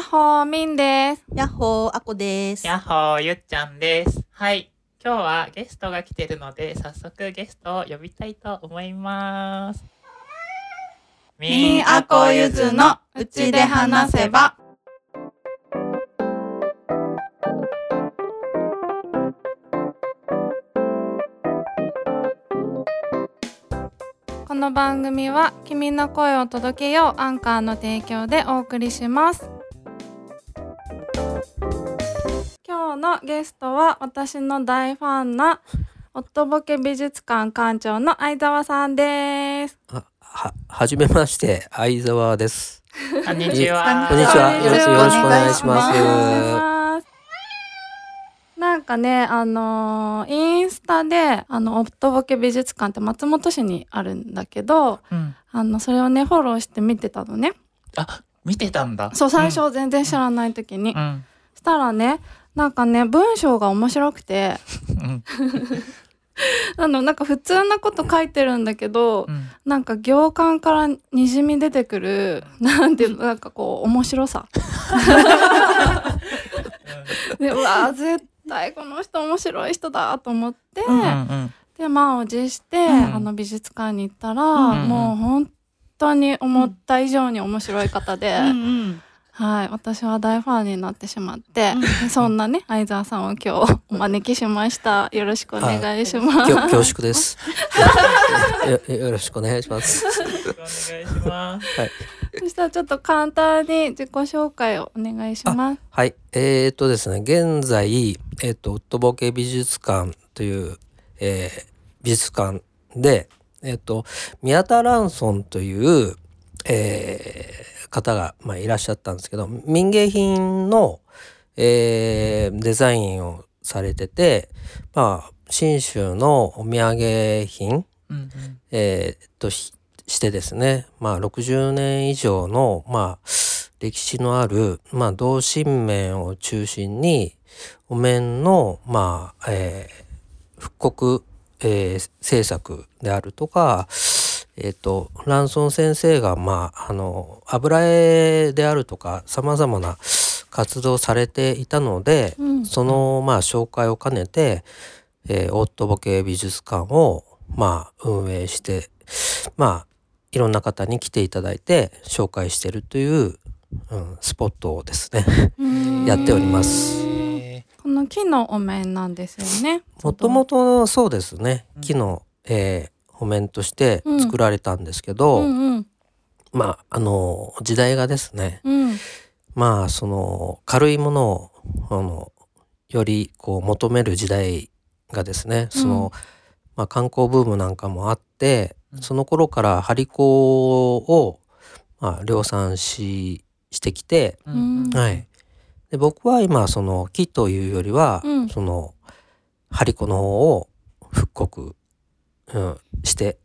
っほー、みんです。やっほー、あこです。やっほー、ゆっちゃんです。はい。今日はゲストが来てるので、早速ゲストを呼びたいと思います。みーあこゆずのうちで話せば。この番組は君の声を届けようアンカーの提供でお送りします。今日のゲストは私の大ファンな 夫ボケ美術館館長の相沢さんです。あは、はじめまして、相沢です。こんにちは。こんにちはよろしくお願いしますなんかね、あのーインスタで、あの、夫ボケ美術館って松本市にあるんだけど、うん。あの、それをね、フォローして見てたのね。あ、見てたんだ。そう、最初全然知らない時に。うん。したらね、なんかね、文章が面白くて、うん。あの、なんか普通なこと書いてるんだけど、うん。なんか行間からにじみ出てくる、なんていうの、なんかこう、面白さ。で、うわー絶対この人面白い人だと思って、うんうん。で満を持して、うんあの美術館に行ったら、うんもう本当に思った以上に面白い方で、うんうん。はい、私は大ファンになってしまって、でそんなね相沢さんを今日お招きしましたよろしくお願いします恐縮ですよ。よろしくお願いします。よろしくお願いします。はい。そしたらちょっと簡単に自己紹介をお願いしますはい。えー、っとですね、現在、えーっと、ウッドボケ美術館という、えー美術館で、えーっと、宮田蘭村という、えー方が、まあ、いらっしゃったんですけど、民芸品の、えーデザインをされてて、まあ、信州のお土産品、うんうん。えーとししてですね、まあ、60年以上の、まあ、歴史のある、まあ、同心面を中心に、お面の、まあ、えー復刻、えー制作であるとか、えっ、と、ランソン先生が、まあ、あの、油絵であるとか、様々な活動をされていたので、うん。その、まあ、紹介を兼ねて、えーオートボケ美術館を、まあ、運営して、まあ、いろんな方に来ていただいて、紹介してるという、うん、スポットをですね、うん。やっております。えこの木のお面なんですよね。もともとそうですね。うん、木の、えー譜面としてうん。作られたんですけど、うんうん。まあ、あの、時代がですね、うん。まあ、その、軽いものを、あの、より、こう、求める時代がですね、その、まあ、観光ブームなんかもあって、うん。その頃から張り子を、まあ、量産し、してきて、ーうん。うん。はい。で、僕は今、その、木というよりは、うん。その、張り子の方を復刻、うん、して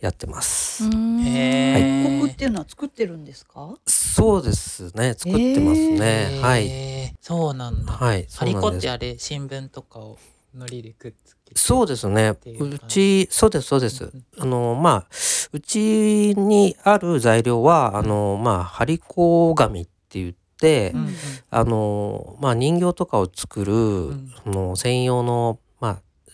やってます。うんへー復刻っていうのは作ってるんですか？そうですね。作ってますね。はい。そうなんだ。はい。ハリコってあれ、新聞とかを糊でくっつけて。そうですね。うち、そうです、そうです。うんあの、まあ、うちにある材料は、あの、まあ、張り子紙って言って、うんうんあの、まあ、人形とかを作る、んあの専用の、まあ、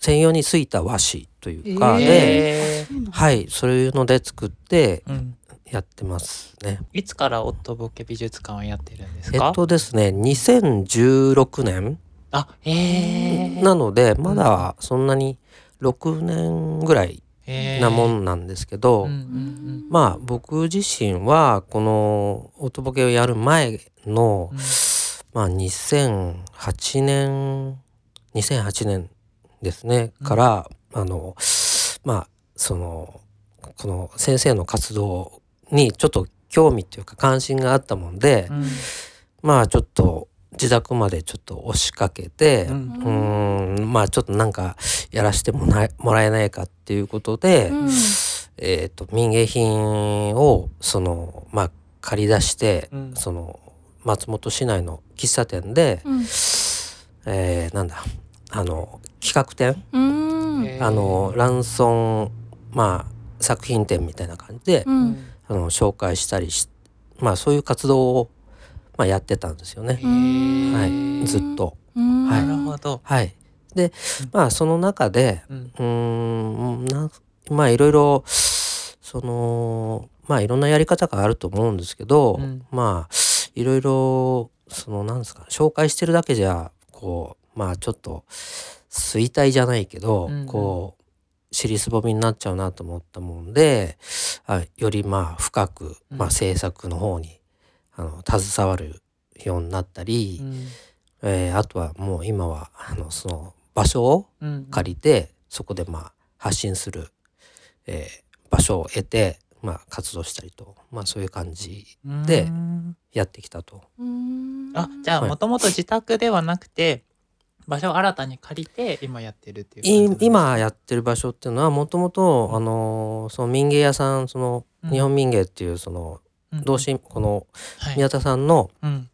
専用についた和紙というかえで、へーはい、そういうので作ってうん。やってますね。いつからオットボケ美術館をやってるんですか？えっとですね、2016年あ、へえ。なので、まだそんなに6年ぐらいなもんなんですけど、うんうんまあ僕自身はこのオートボケをやる前の、うんまあ2008年2008年ですね、からあのまあそのこの先生の活動にちょっと興味っていうか関心があったもんで、うん。まあちょっと自宅までちょっと押しかけて、ううん。ーんまあちょっとなんかやらせてもらえもらえないかっていうことで、うん。えっ、と民芸品をそのまあ借り出して、うん。その松本市内の喫茶店で、うん。えーなんだあの企画展、あのランソンまあ作品展みたいな感じで、うん。あの紹介したりしまあそういう活動をまあ、やってたんですよね。はい、ずっと。うん。はい。なるほど。はい。でうん、まあその中で、うんまあいろいろ、その、まあいろんなやり方があると思うんですけど、うん。まあいろいろ、そのなんですか、紹介してるだけじゃ、こう、まあちょっと衰退じゃないけど、うんうん。こう、尻すぼみになっちゃうなと思ったもんで、あよりまあ深く、うん。まあ制作の方に、あの、携わるようになったり、うん。えーあとはもう今はあのその場所をうん借りて、そこでまあ発信する、えー場所を得て、まあ、活動したりと、まあ、そういう感じでうん。やってきたと。うん。あじゃあはい。もともと自宅ではなくて場所を新たに借りて今やってるっていう今やってる場所っていうのはもともとあのーその民芸屋さんそのうん。日本民芸っていうそのうん。同心このはい。宮田さんのうん。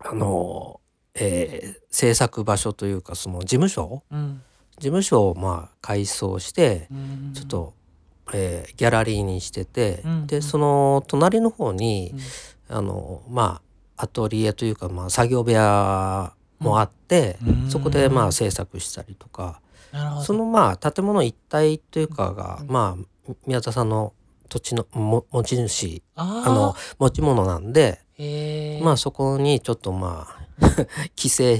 あのーえー制作場所というかその事務所？うん。事務所をまあ改装してうん。ちょっと、えーギャラリーにしてて、うん。でその隣の方に、うん。あのまあアトリエというか、まあ、作業部屋もあって、うん。そこでまあ制作したりとか、そのまあ建物一体というかが、うん。まあ宮田さんの土地のも持ち主ああの持ち物なんで、まあそこにちょっとまあ 規制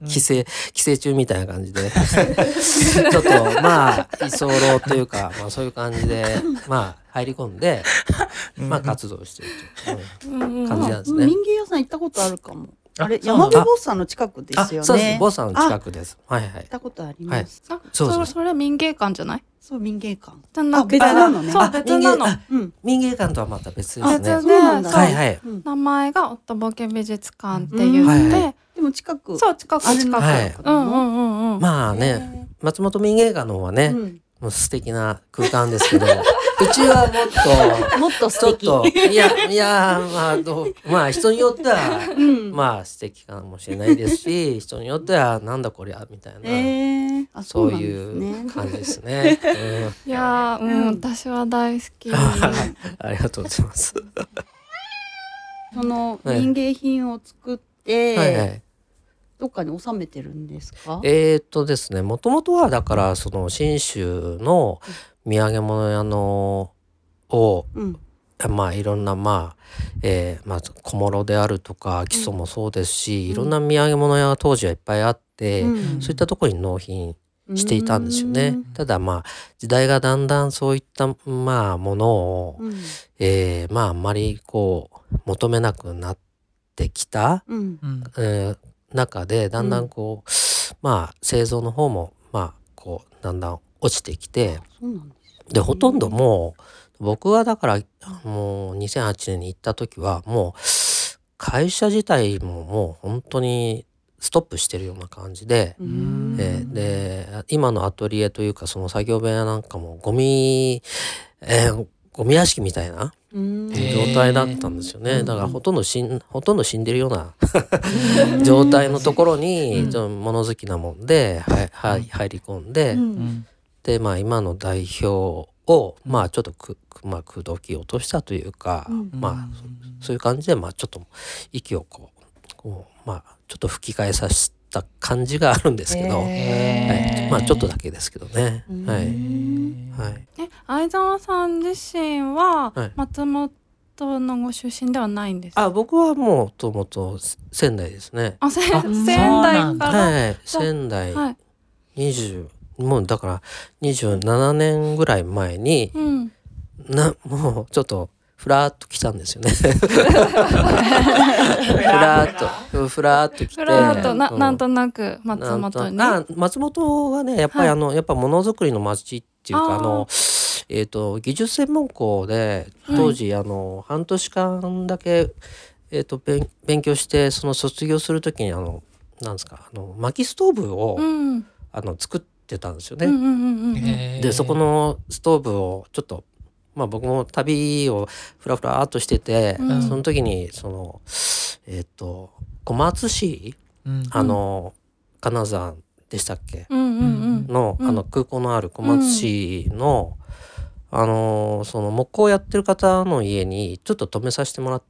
うん。規制規制中みたいな感じで ちょっとまあ居候というか、まあ、そういう感じで まあ入り込んで、まあ活動してるという、感じなんですね。民芸屋さん行ったことあるかも。あれ山辺坊さんの近くですよね。あそうです。ボスさんのあ近くです。はいはい。行っ。たことあります。あそうそう。そそれ民芸館じゃない？そう民芸館。あ別なのね。そうあ別なの。民芸うん。民芸館とはまた別であすね。別そうなんだ。はいはい。うん。名前が夫ボケ美術館って言って、で。も近く。そう近く近く、はい。うんうんうんうん。まあね、松本民芸館の方はね、うんもう素敵な空間ですけど、うちはもっもっとと、ちょっ素敵。と、いや、いや、まあ、どう、まあ、人によっては、うん。まあ、素敵かもしれないですし、人によっては、なんだこりゃ、みたいな、えー、あそういうね感じですね。う んいやーうん、うん私は大好きありがとうございます。そのはい民芸品を作って、はいはい。どっかに収めてるんですか？えー、っとですね、もともとはだから、その信州の土産物屋のを、うん。まあいろんなまあ、えーまあ小諸であるとか基礎もそうですし、いろんな土産物屋が当時はいっぱいあって、うんそういったところに納品していたんですよね。うんただまあ時代がだんだんそういったまあものを、うん。えーまああんまりこう求めなくなってきた、うん。うんえー中でだんだんこう、まあ製造の方もまあこうだんだん落ちてきてでほとんどもう僕はだからもう2008年に行った時はもう会社自体ももう本当にストップしてるような感じで、うん。えーで今のアトリエというかその作業部屋なんかもゴミ、えーゴミ屋敷みたいな状態だったんですよね、うんだからほとんど死んほとんど死んでるような状態のところうに物好きなもんで、はいはい入り込んで、でまあ今の代表をまあちょっとく、くまあ、口説き落としたというか、うん。まあそういう感じでまあちょっと息をこうこうまあちょっと吹き替えさせた感じがあるんですけど、はい、まあちょっとだけですけどね。うん。はい、うん。はい、え相沢さん自身ははい。松本のご出身ではないんですか？あ僕はもともと仙台ですね。あ、せあ仙台から、はい、仙台はい、20もうだから27年ぐらい前にうん、なもうちょっとふらーっと来たんですよね。ふらーっと。ふらーっと。来て。ふらーっとな,、うん。なんとなく松本に。あ松本はねやっぱりはい。あの、やっぱものづくりの町っていうかあのえっ、と技術専門校で当時、あの半年間だけえっ、と勉勉強してその卒業するときにあのなんですかあの薪ストーブを、うん、あの作ってたんですよね。うんうんうんうん。へー。でそこのストーブをちょっとまあ僕も旅をふらふらっとしてて、うん。その時にそのえっ、と小松市うん。あの、金沢でしたっけ？うんうんうん。の,、うん。あの空港のある小松市の、あのその木工やってる方の家にちょっと泊めさせてもらっ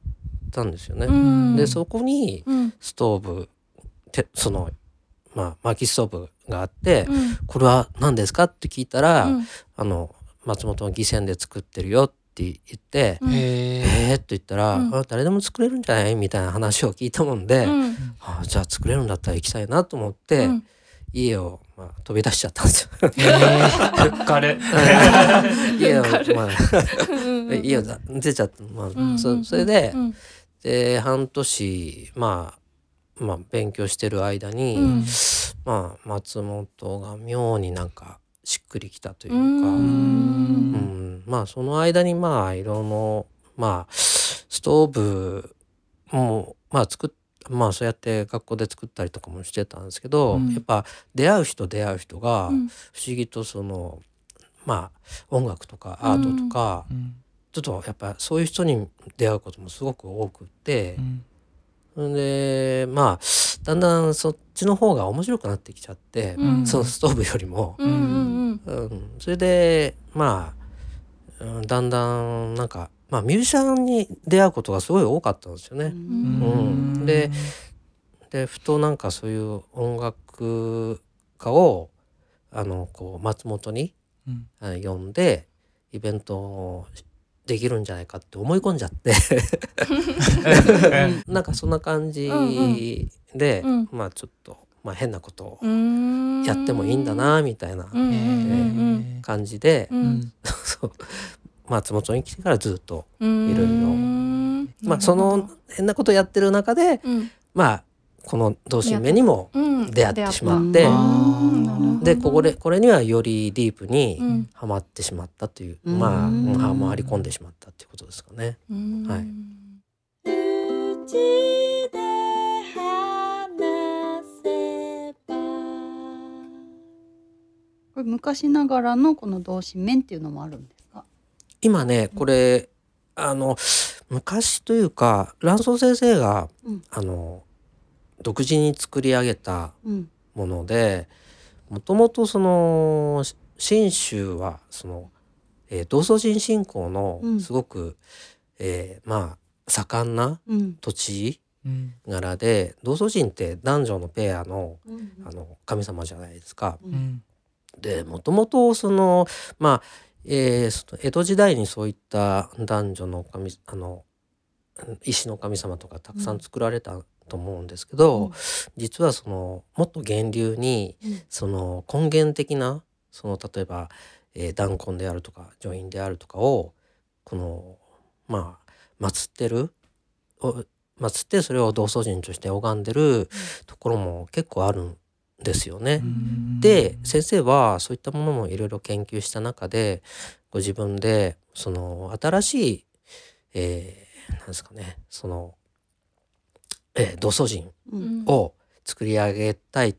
たんですよね。うん。でそこにうん。ストーブてそのまあ薪ストーブがあって、うん。これは何ですか？って聞いたら、うん。あの松本の義船で作ってるよって言って、うえー、って言ったら、うん。あ誰でも作れるんじゃない？みたいな話を聞いたもんで、うん。あじゃあ作れるんだったら行きたいなと思って、うん。家を、まあ、飛び出しちゃったんですよ。家を、まあ、うん 家をだ出ちゃった、まあうん。そそれで、うん。で半年まあまあ勉強してる間に、うん。まあ松本が妙になんかしっくりきたというか、ううん。ん。まあその間にまあ色のまあストーブもまあ作っまあそうやって学校で作ったりとかもしてたんですけど、うん。やっぱ出会う人出会う人がうん。不思議とそのまあ音楽とかアートとか、うん。ちょっとやっぱそういう人に出会うこともすごく多くってう、ん。でまあだんだんそっちの方が面白くなってきちゃって、うん。そのストーブよりも、うんうんうん、それでまあ、うん、だんだんなんか、まあ、ミュージシャンに出会うことがすごい多かったんですよね。うん。ででふとなんかそういう音楽家をあのこう松本にうん。呼んでイベントをできるんじゃないかって思い込んじゃって。なんかそんな感じで、うん。まあちょっと、まあ、変なことをうん。やってもいいんだなみたいな感じで、そう。松本に来てからずっと、うん。いろいろ。うんまあその変なことやってる中でうん。まあこの同心目にもうん。出会ってしまってでこれこれにはよりディープにうん。はまってしまったという、うん。まあうんはまり込んでしまったっていうことですかね。うん。はいこれ昔ながらのこの同心麺っていうのもあるんですか？今ねこれあの昔というか蘭荘先生が、うんあの独自に作り上げたうん。ものでもともとそのし信州はその、えー同祖神信仰のうんすごく、えーまあ盛んなうん。土地うん柄で同祖神って男女のペアのうんあの神様じゃないですか。でもともとそのまあ、えー江戸時代にそういった男女の神あの石の神様とかたくさん作られたと思うんですけど、うん。実はそのもっと源流にうん。その根源的なその例えば、えー、弾痕であるとか女院であるとかをこのまあ祀ってるお祀ってそれを同祖神として拝んでるところも結構あるんですよね。で先生はそういったものもいろいろ研究した中でご自分でその新しい、えーなんですかねその、えー、同祖神うん。を作り上げたい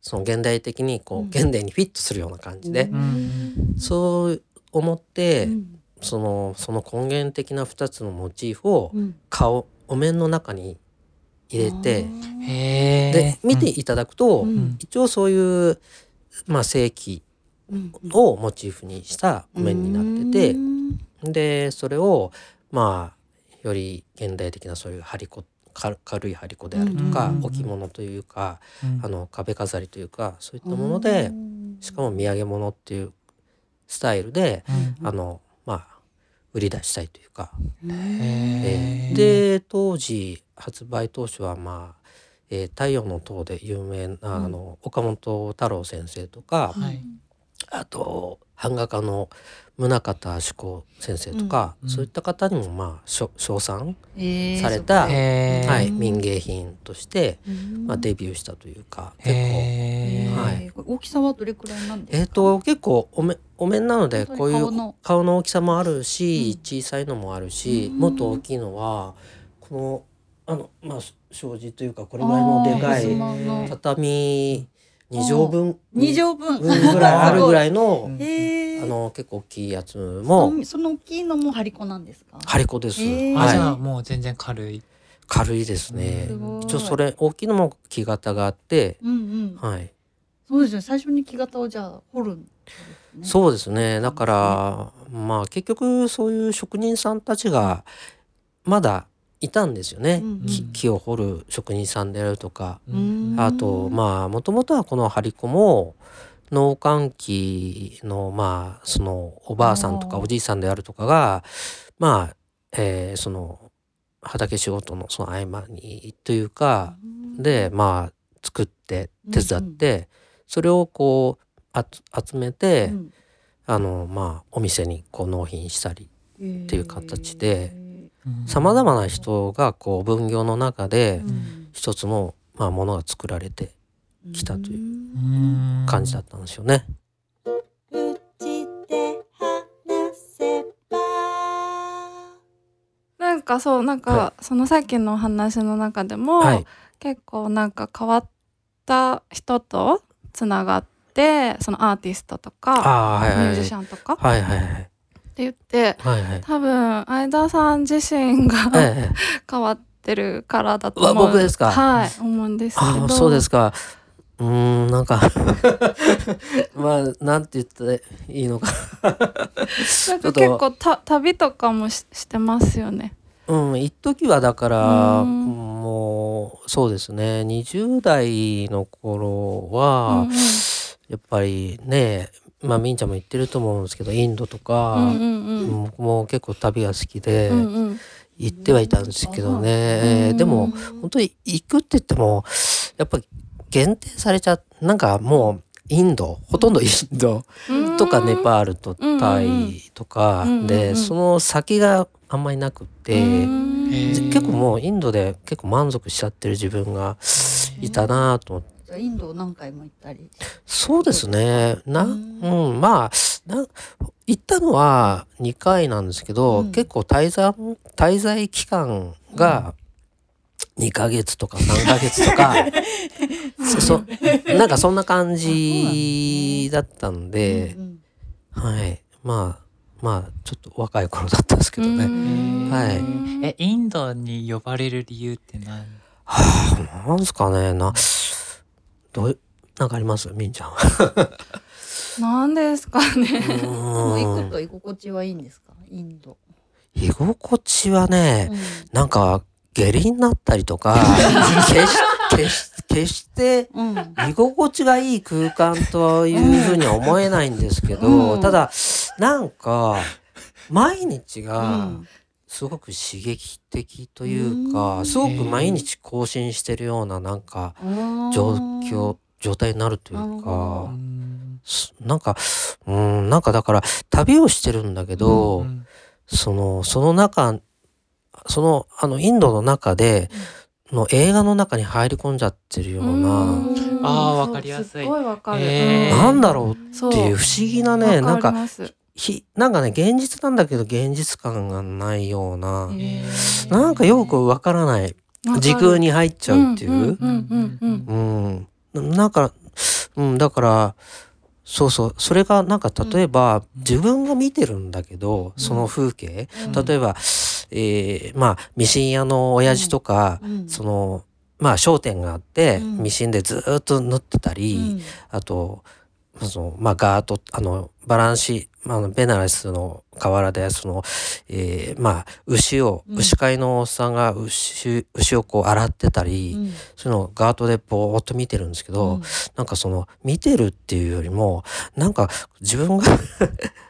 その現代的にこう、うん現代にフィットするような感じで、うんそう思って、うんそのその根源的な2つのモチーフをうん。顔お面の中に入れてで見ていただくと、うん。一応そういう、まあ、正規うん。をモチーフにしたお面になってて、うん。でそれをまあより現代的なそういう張り子か軽い張り子であるとか、うん置物というかうん。あの壁飾りというかそういったもので、しかも土産物っていうスタイルで、うんあのまあ売り出したいというか、うんへーで当時発売当初はまあ、えー太陽の塔で有名な、うん。あの岡本太郎先生とか、はい。あと版画家の宗像志功先生とか、うん。そういった方にもまあ称賛、えーされたへー。はい、民芸品として、うん。まあ、デビューしたというか結構はい。大きさはどれくらいなんですか？えっ、と結構おめお面なのでこういう顔の大きさもあるし、うん。小さいのもあるし、うん。もっと大きいのはこのあのまあ障子というかこれぐらいのでかい畳2畳分二畳分。分ぐらいあるぐらいの。あの結構大きいやつもその大きいのも張り子なんですか？張り子です。へーあじゃあはい、もう全然軽い軽いですね一応それ大きいのも木型があって、うんうん。はい、そうですね。最初に木型をじゃあ掘るんですね。そうですね。だからまあ結局そういう職人さんたちがまだいたんですよね、うんうん。木木を掘る職人さんであるとか、うん。あとまあもともとはこの張り子も農閑期のまあそのおばあさんとかおじいさんであるとかがまあ、えーその畑仕事のその合間にというかでまあ作って手伝って、それをこう集めて、うん。あのまあお店にこう納品したりっていう形でうんさまざまな人がこう分業の中でん。一つのまあものが作られて来たといううん。感じだったんですよね。なんかそうなんか、はそのさっきのお話の中でも、はい、結構なんか変わった人とつながってそのアーティストとかああはいはいミュージシャンとかってはいはいはい言ってはいはい。多分相田さん自身がええ、変わってるからだと思う僕ですか？はい思うんですけど。そうですか。うーんなんか まあなんて言ったらいいのか。なんか結構た旅とかもししてますよね。うん一時はだからうん。もうそうですね。20代の頃は、うんうん。やっぱりねまあみんちゃんも言ってると思うんですけどインドとか、うんうんうん。僕も結構旅が好きでうんうん行ってはいたんですけどね、うんえーでも本当に行くって言ってもやっぱり限定されちゃなんかもうインドほとんどインドうん。とかネパールとタイとかうんうんうん。でその先があんまりなくて結構もうインドで結構満足しちゃってる自分がいたなと思って。じゃあインド何回も行ったり。そうですね。な、ううんん、まあ、な、行ったのは2回なんですけど、うん。結構滞在、滞在期間が2ヶ月とか3ヶ月とか、そ、そなんかそんな感じだったんでう、んはい。まあ、まあ、ちょっと若い頃だったんですけどね。うん。はい。えインドに呼ばれる理由って何？はあ、なんですかね、な、どうい、なんかあります？みんちゃん。なんですかね。行うんくと居心地はいいんですか？インド、居心地はね、うん。なんか下痢になったりとか 決し決してうん。居心地がいい空間というふうには思えないんですけど、うん。ただなんか毎日うがんすごく刺激的というか、うん。すごく毎日更新してるようななんか状況状態になるというかなんかうんなんかだから旅をしてるんだけど、うんそのその中そのあのインドの中で、の映画の中に入り込んじゃってるような、うん。あーそうわかりやすい。すっごいわかる、なんだろうそうっていう不思議なねなんかひなんかね現実なんだけど現実感がないような、なんかよくわからない。時空に入っちゃうっていう、うんうんうんうんうん、なんか、うん、だから、そうそう、それがなんか例えば、自分が見てるんだけど、その風景、うん。例えば、えーまあ、ミシン屋の親父とか、うん。その、まあ、商店があって、うん。ミシンでずーっと縫ってたり、うん。あと、その、まあ、ガート、あの、バランシ、まあベナレスの河原で、その、えーまあ、牛を、うん。牛飼いのおっさんが牛、牛をこう洗ってたり、うん。そういうのをガートでぼーっと見てるんですけど、うん。なんかその見てるっていうよりもなんか自分が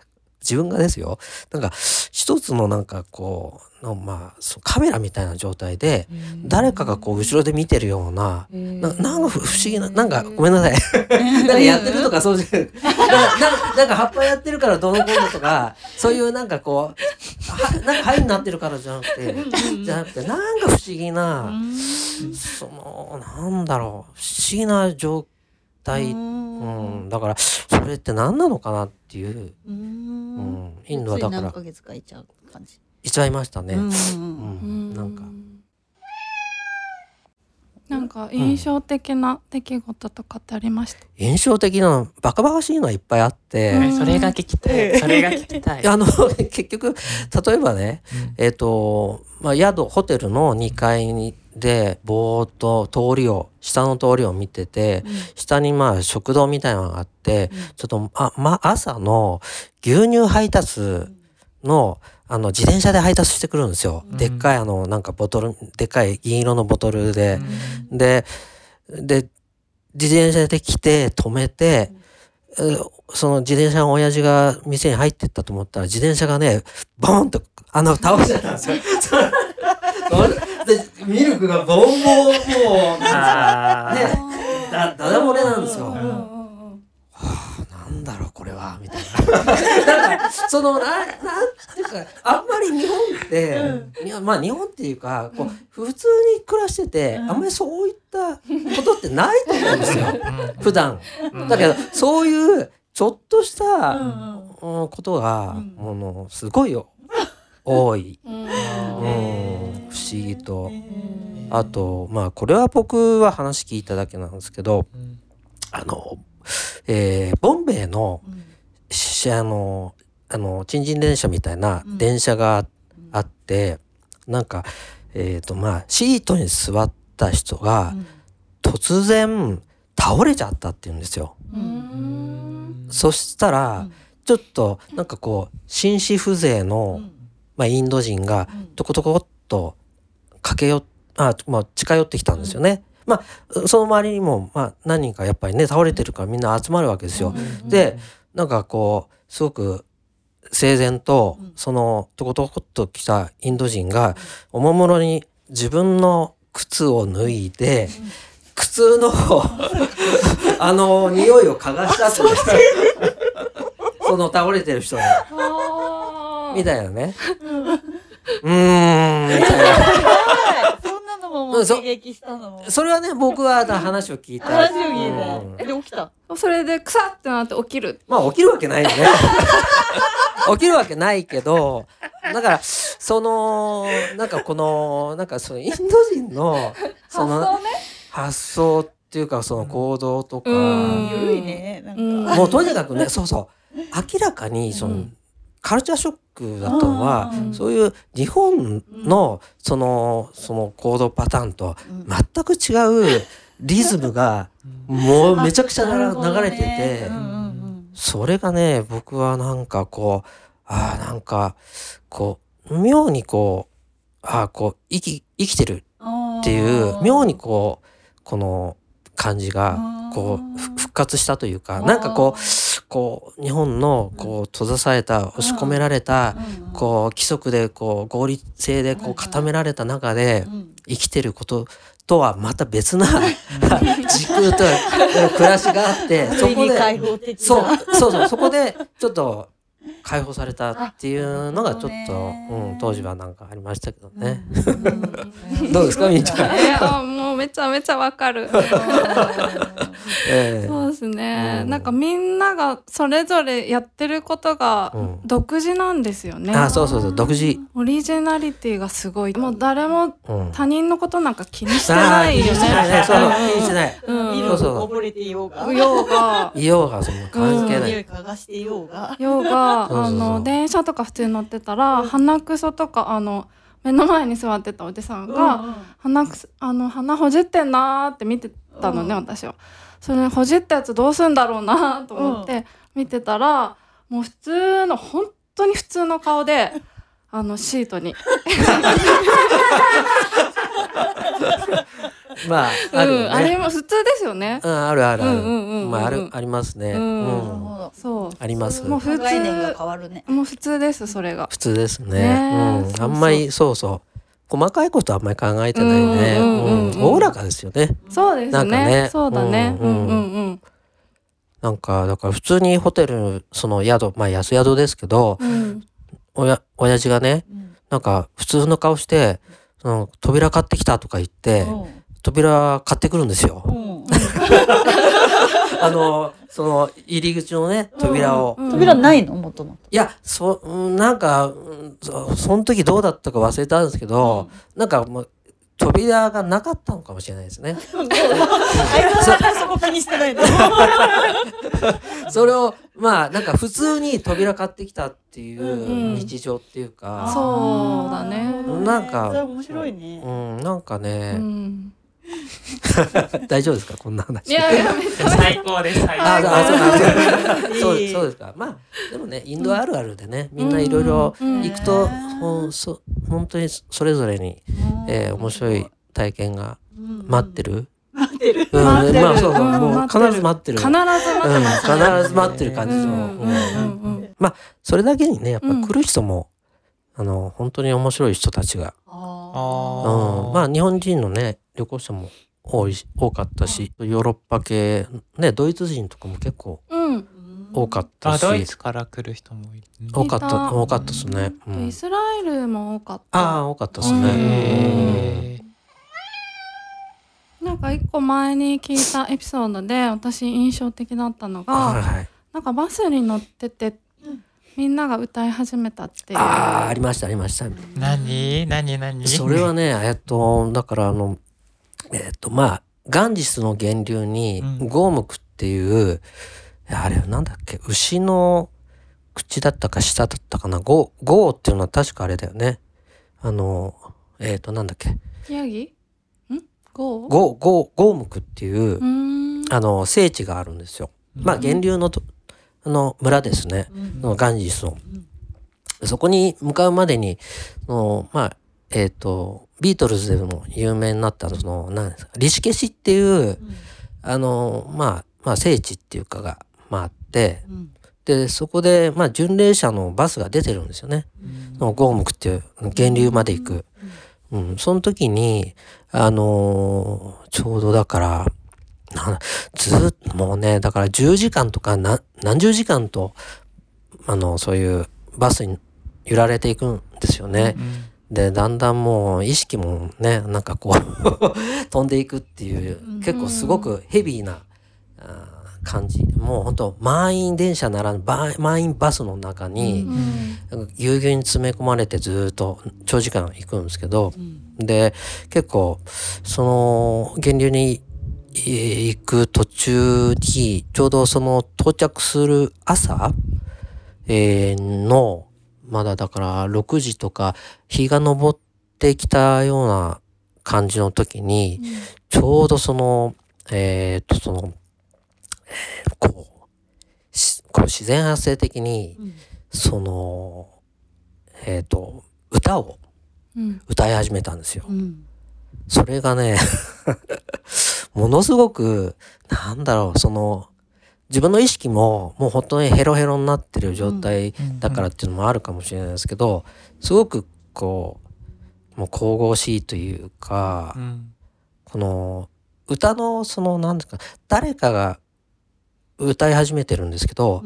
自分がですよ。なんか一つのなんかこうのまあカメラみたいな状態で誰かがこう後ろで見てるようなななんか不不思議ななんかごめんなさい。なんかやってるとかそうじゃななんか葉っぱやってるからどうのこうのとかそういうなんかこうはなんか灰になってるからじゃなくてじゃなくてなんか不思議な。そのなんだろう不思議な状態、うん。だからそれって何なのかなっていう、インドはだから何ヶ月かいちゃう感じ。いちゃいましたね、うんううん。ん。なんか。なんか印象的な出来事とかってありました、印象的なのバカバカしいのはいっぱいあって、うん。それが聞きたい。それが聞きたい。あの 結局例えばねえっ、と、まあ、宿ホテルの2階にでぼーっと通りを下の通りを見てて、下にまあ食堂みたいなのがあって、ちょっとあ、ま、朝の牛乳配達の、あの自転車で配達してくるんですよ。うん。でっかいあのなんかボトルでっかい銀色のボトルで、でで自転車で来て止めて、えその自転車の親父が店に入ってったと思ったら自転車がねボーンとあの倒してたんですよ。でミルクがボンボンもうねだだだ漏れなんですよ。うんなんだろうこれはみたいな。なんかそのななんていうかあんまり日本って、いやまあ日本っていうかこう普通に暮らしてて、あんまりそういったことってないと思うんですよ。普段。うん。だけどそういうちょっとした、うんうんことが、うん。ものすごいよ。多い、うん。うん、不思議と。あとまあこれは僕は話聞いただけなんですけどうんあの、えーボンベイのしあのあの賃金電車みたいなうん。電車があって、なんかえっ、とまあシートに座った人が突然倒れちゃったって言うんですよ。うん。そしたら、うん。ちょっとなんかこう紳士風情の、まあ、インド人がトコトコっと駆け寄っあ、まあ、近寄ってきたんですよね。まあその周りにも、まあ、何人かやっぱりね倒れてるからみんな集まるわけですよ。でなんかこうすごく整然とうん。そのトコトコっと来たインド人がおもむろに自分の靴を脱いで靴の あの匂いを嗅がしたって言うんでその倒れてる人に。みたいなね。うーん。そんなのもうんそ目撃したのも。それはね僕は話を聞いた。話を聞いうん。てえで起きた？それでクサってなって起きる？まあ起きるわけないよね。起きるわけないけど、だからそのなんかこのなんかそのインド人の その発想ね？発想っていうかその行動とか、うん。ゆるいねなんか。うんもうとにかくねそうそう。明らかにその、うんカルチャーショックだったのは、うん。そういう日本のそのその行動パターンとうん。全く違うリズムが もうめちゃくちゃ流れてて。それがね僕はなんかこうああなんかこう妙にこうああこう生き生きてるうんっていう妙にこうこの感じがうんこうふ復活したというかなんかこうこう日本のこう閉ざされた押し込められたうんこう規則でこう合理性でこう固められた中でうん生きてることとはまた別な 時空と暮らしがあってそこでそうそうそうそこでちょっと解放されたっていうのがちょっと、うん、当時はなんかありましたけどね。うん どうですかみーちゃん？えあもうめちゃめちゃわかる。ええ。そうですね、うん。なんかみんながそれぞれやってることがうん。独自なんですよね、あそうそうそう独自、オリジナリティがすごい。もう誰もうん、他人のことなんか気にしてないよね。あー気にしてないね。そう気にしてない。うん。いそうそう。溺れていようが。いようがそんな関係ない、匂い嗅がしていようが。用がそうそうそうあの電車とか普通に乗ってたら鼻くそとかあの目の前に座ってたおじさんが、鼻くそあの鼻ほじってんなーって見てたのね、うん。私は。それほじったやつどうすんだろうなと思って見てたら、もう普通の本当に普通の顔であのシートに、まああるようん、あれね、も普通ですよね。うん、あるあるある、うんうんうんうんまああるありますね、ううん。そう。あります。もう普通。概念が変わるね。もう普通ですそれが。普通ですね。うん、あんまりそうそう。細かいことあんまり考えてないね。うんうんうんうん。おおらかですよね。そうですなんかね。ねそうだね。ううんんうんうん。なんかだから普通にホテルその宿まあ安宿ですけどうん。おや親父がねうん。なんか普通の顔してその扉買ってきたとか言ってうん。扉買ってくるんですよ。うん。あのその入り口のね扉を。うん。扉ないの？もともいやそうんなんかうんそその時どうだったか忘れたんですけど、なんかもう扉がなかったのかもしれないですね。相手はそこ気にしてないの。それをまあなんか普通に扉買ってきたっていうんう日常っていうか、そうだね。なんか面白いね。うん、なんかうね、ん。大丈夫ですか？こんな話。いやいや最高です最あ高あそうあそう。そうですか。まあでもねインドあるあるでね、みんないろいろうん。行くと、ほんそ本当にそれぞれに、えー面白い体験が待ってる、待ってる。うん。待ってる。まあそうそう、うんもう必ず待ってる。必ず待ってま必ず待ってる感じ。の、う。んうんうん。まあそれだけにねやっぱうん。来る人も、あの本当に面白い人たちが、あうん、まあ日本人のね旅行者も多いし多かったしヨーロッパ系ねドイツ人とかも結構うん。多かったし、あドイツから来る人もいる。多かっいた。た多かったですね、うん。イスラエルも多かった。ああ多かったですうん。ね、へなんか一個前に聞いたエピソードで私印象的だったのがはい。なんかバスに乗っててみんなが歌い始めたっていう。ああありましたありました。ー何？何？何？それはねえっとだからあのえっとまあガンジスの源流にうん。ゴームクっていう、あれなんだっけ？牛の口だったか舌だったかな？ゴーゴーっていうのは確かあれだよね。あのえっとなんだっけ？ヤギ？んゴーゴーゴーゴームクっていううーん。あの聖地があるんですよ。まあ源流のとあの村ですね。のガンジスの。そこに向かうまでに、そのまあ、えっ、と、ビートルズでも有名になった、その、なんですか、リシケシっていう、あの、まあ、まあ、聖地っていうかが、まあ、あって、で、そこで、まあ、巡礼者のバスが出てるんですよね。そのゴームクっていう、源流まで行く。うん、その時に、あのーちょうどだから、なずーっともうね、だから10時間とかな何十時間と、あの、そういうバスに揺られていくんですよね。うんで、だんだんもう意識もね、なんかこう 飛んでいくっていう、結構すごくヘビーなあー感じ。もう本当満員電車なら満員バスの中に、うん。ぎゅうぎゅうに詰め込まれてずーっと長時間行くんですけど、で、結構、その、源流にえー行く途中に、ちょうどその到着する朝、えーの、まだだから6時とか、日が昇ってきたような感じの時に、ちょうどその、えーっと、その、えーこう、しこう自然発生的に、その、えっ、と、歌をうん。歌い始めたんですよ。それがね、ものすごく、なんだろう、その、自分の意識ももう本当にヘロヘロになってる状態だからっていうのもあるかもしれないですけど、すごくこう、もう神々しいというか、うん。この歌のその何ですか誰かが歌い始めてるんですけど、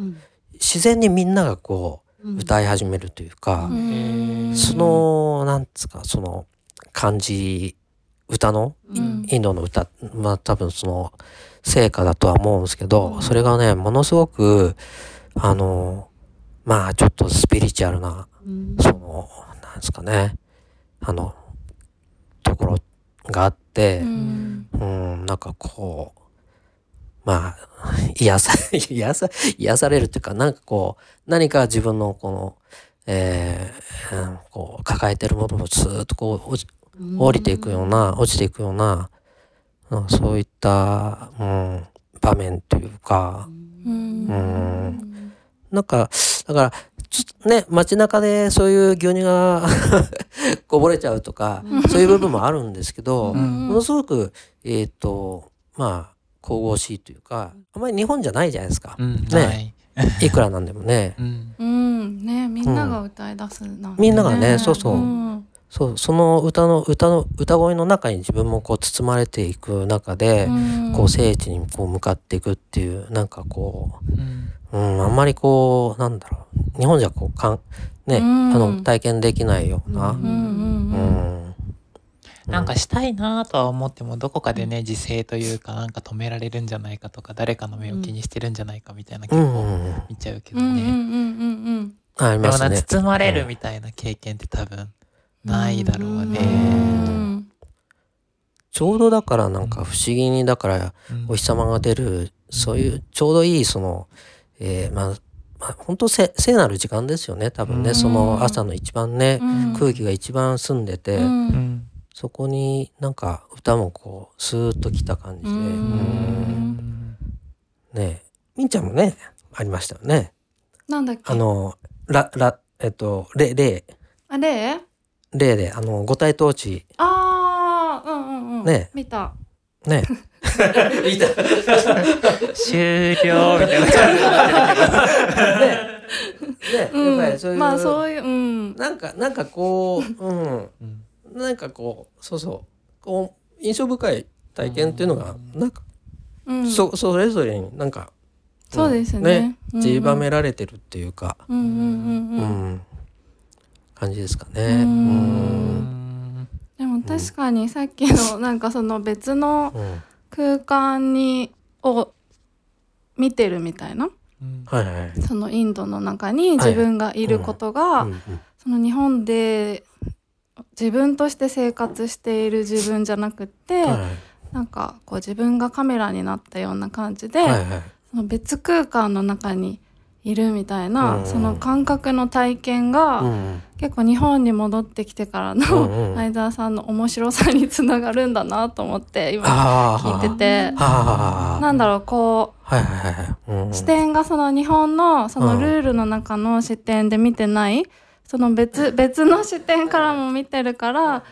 自然にみんながこう歌い始めるというか、うん。そのなんですかその感じ歌の、イうん。インドの歌まあ多分その成果だとは思うんですけど、それがねものすごくあのまあちょっとスピリチュアルなそのなんですかねあのところがあって、うん。うん、なんかこう、まあ、癒さ、癒さ、癒されるっていうか、なんかこう、何か自分のこの、えーうんこう、抱えてるものもスーッとこう、落ち降りていくような、落ちていくような、うんそういった、うん、場面というか、うん。うん。なんか、だから、ちょっとね、街中でそういう牛乳が こぼれちゃうとか、そういう部分もあるんですけど、うん。ものすごく、えっ、と、まあ、神々しいというか、あんまり日本じゃないじゃないですか。うんね。ない。いくらなんでもね。うん。うんねみんなが歌い出すなんてみんながねそうそう。うん。そう、その歌の、歌の、歌声の中に自分もこう包まれていく中で、うん。こう聖地にこう向かっていくっていう、なんかこうん。う、うん、あんまりこう、なんだろう、日本じゃこう、かん、ね、うん。あの、体験できないような、うんうんううん。ん、なんかしたいなとは思ってもどこかでね自制というかなんか止められるんじゃないかとか誰かの目を気にしてるんじゃないかみたいな結構ん、見ちゃうけどね。ありますね。包まれるみたいな経験って多分ないだろうね。うんちょうどだからなんか不思議に、だから、うん。お日様が出る、そういうちょうどいい、その、えーまあ、まあ、本当せ聖なる時間ですよね、多分ね、うん。その朝の一番ね、うん。空気が一番澄んでて、うんうんそこになんか歌もこうスーッときた感じで、ねみんちゃんもねありましたよね。なんだっけ？あのララえっと例例あれ例であの五体統治あーうんうんうん。ね見た。ね。見た。終了みたいな感じになってるけど。ね、やっぱりそういう、まあそういううん。なんかなんかこう、うん、うんなんかこうそうそう。こう印象深い体験っていうのがなんか、うん。そそれぞれになんか、そうですね。うんうん。散りばめられてるっていうか、うんうんうんううん。ん感じですかね。ううん。うん。でも確かにさっきのなんかその別のうん。空間にを見てるみたいなうん。はいはいはい。そのインドの中に自分がいることが、うんうん。その日本で自分として生活している自分じゃなくって、はい。なんかこう自分がカメラになったような感じで、はいはい。その別空間の中にいるみたいな、うんその感覚の体験が、うん結構日本に戻ってきてからうんうのん。相沢さんの面白さにつながるんだなと思って今あ聞いてて。なんだろうこう視点がその日本のそのルールの中の視点で見てないその別別の視点からも見てるから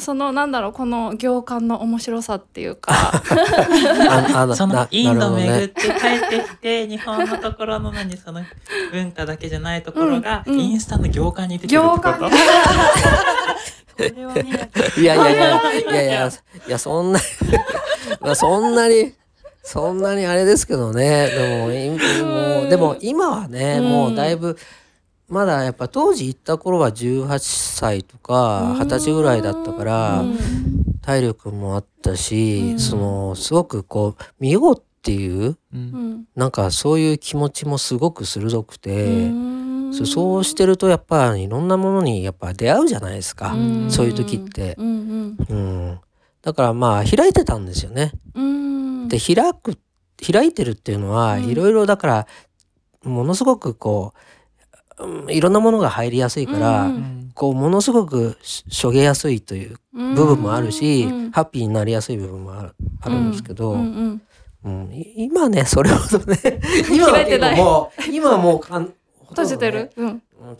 そのなんだろうこの行間の面白さっていうか。ああ そのなインドなるほどね。巡って帰ってきて、日本のところの何その文化だけじゃないところが、うんうん。インスタの行間に出てるってこと？行間。にこれはね。いやいやいやいやいやいやそんな まあそんなにそんなにあれですけどね。でもいもうでも今はね、うん。もうだいぶまだやっぱ当時行った頃は18歳とか20歳ぐらいだったから、うん。体力もあったし、うん。そのすごくこう見ようっていうなんかそういう気持ちもすごく鋭くて、うん。そそうしてるとやっぱいろんなものにやっぱ出会うじゃないですか、うん。そういう時って。うん。うん、だからまあ開いてたんですよね。うん。で開く開いてるっていうのはうん。いろいろだからものすごくこう、うんいろんなものが入りやすいから、うん。こうものすごくししょげやすいという部部分もあるし、うんハッピーになりやすい部分もあるあるんですけど、ううん今ねそれほどね 今は結構もう今はもうかんね閉じてる？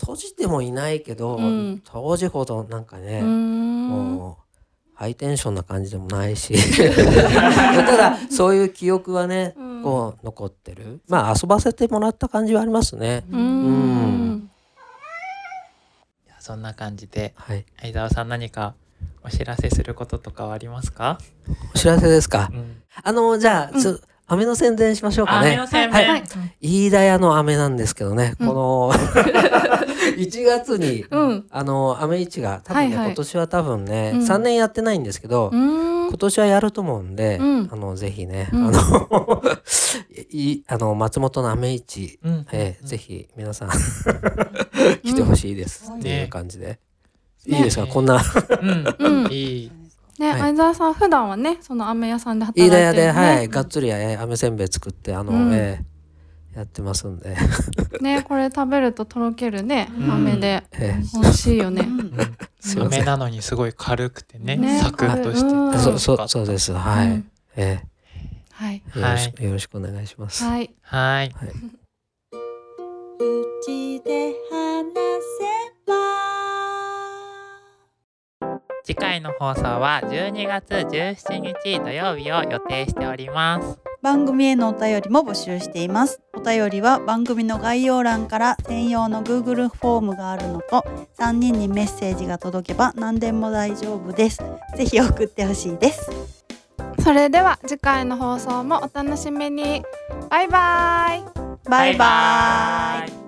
閉じてもいないけど、うん。当時ほどなんかね、うん。もうハイテンションな感じでもないし。ただそういう記憶はね、うん。こう残ってる。まあ遊ばせてもらった感じはありますね。ううんそんな感じで、はい。相沢さん何かお知らせすることとかはありますか、お知らせですか、うん、あのじゃあ、うん飴の宣伝しましょうかあ、ね目の洗はい。面。はい。飯田屋の飴なんですけどね、うん。この 1月に、うん。あの飴市が多分ね、はい。はい今年は多分ね、うん。3年やってないんですけど、うん。今年はやると思うんで、うん。あのぜひね、うん。あの いあの松本の飴市、うん。えーぜひ皆さん 来てほしいです、っていう感じで、いいですか、ね。こんな。うん、うん。いい。ね、はい。相沢さん普段はねその飴屋さんで働い飯田屋で、てるねはいがっつり、えー飴せんべい作ってあの、うん。えーやってますんで、ねこれ食べるととろけるねうん。飴で。えー美味しいよね。すいません。飴なのにすごい軽くてね、ねサクッとしてうん。て。そうそうそうです。はい、うんえ。はい。ーよろしく、よろしくお願いします、はい。はい。うちで話せば次回の放送は12月17日土曜日を予定しております。番組へのお便りも募集しています。お便りは番組の概要欄から専用の Google フォームがあるのと3人にメッセージが届けば何でも大丈夫です。ぜひ送ってほしいです。それでは次回の放送もお楽しみに。バイバイ。バイバイ